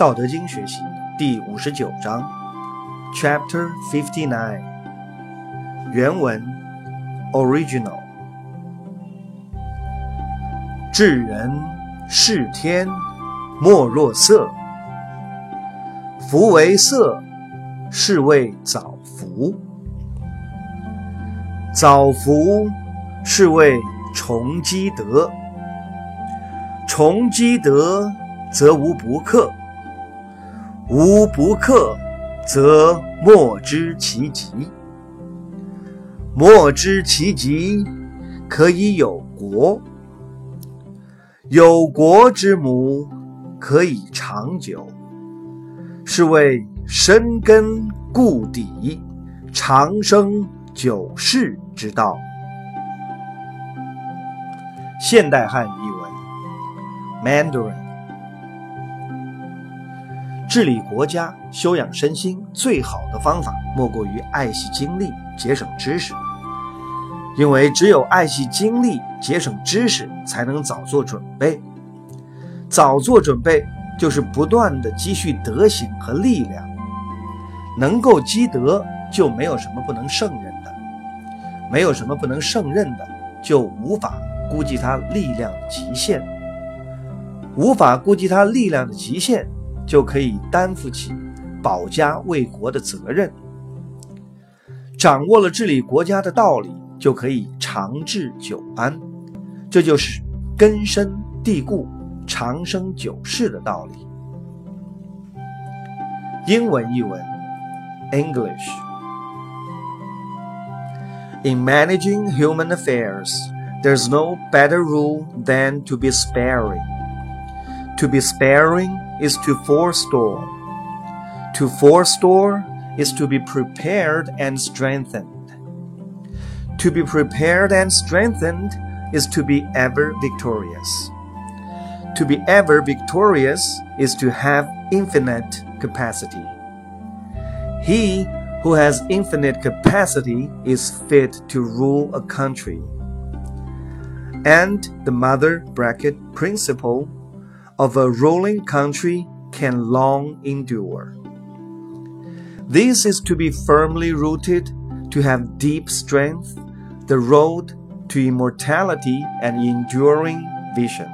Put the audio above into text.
道德经学习第五十九章，Chapter Fifty Nine，原文 Original。至人是天，莫若色；夫为色，是谓早福。早福是谓重积德，重积德则无不克，无不克则莫知其极。莫知其极，可以有国；有国之母，可以长久。是谓深根固底，长生。久世之道，现代汉语译文：Mandarin。治理国家、修养身心，最好的方法莫过于爱惜精力、节省知识。因为只有爱惜精力、节省知识，才能早做准备。早做准备，就是不断的积蓄德行和力量。能够积德，就没有什么不能胜任的。没有什么不能胜任的，就无法估计他力量的极限；无法估计他力量的极限，就可以担负起保家卫国的责任。掌握了治理国家的道理，就可以长治久安，这就是根深蒂固、长生久世的道理。英文译文：English。In managing human affairs, there's no better rule than to be sparing. To be sparing is to forestall. To forestall is to be prepared and strengthened. To be prepared and strengthened is to be ever victorious. To be ever victorious is to have infinite capacity. He who has infinite capacity is fit to rule a country. And the mother bracket principle of a ruling country can long endure. This is to be firmly rooted, to have deep strength, the road to immortality and enduring vision.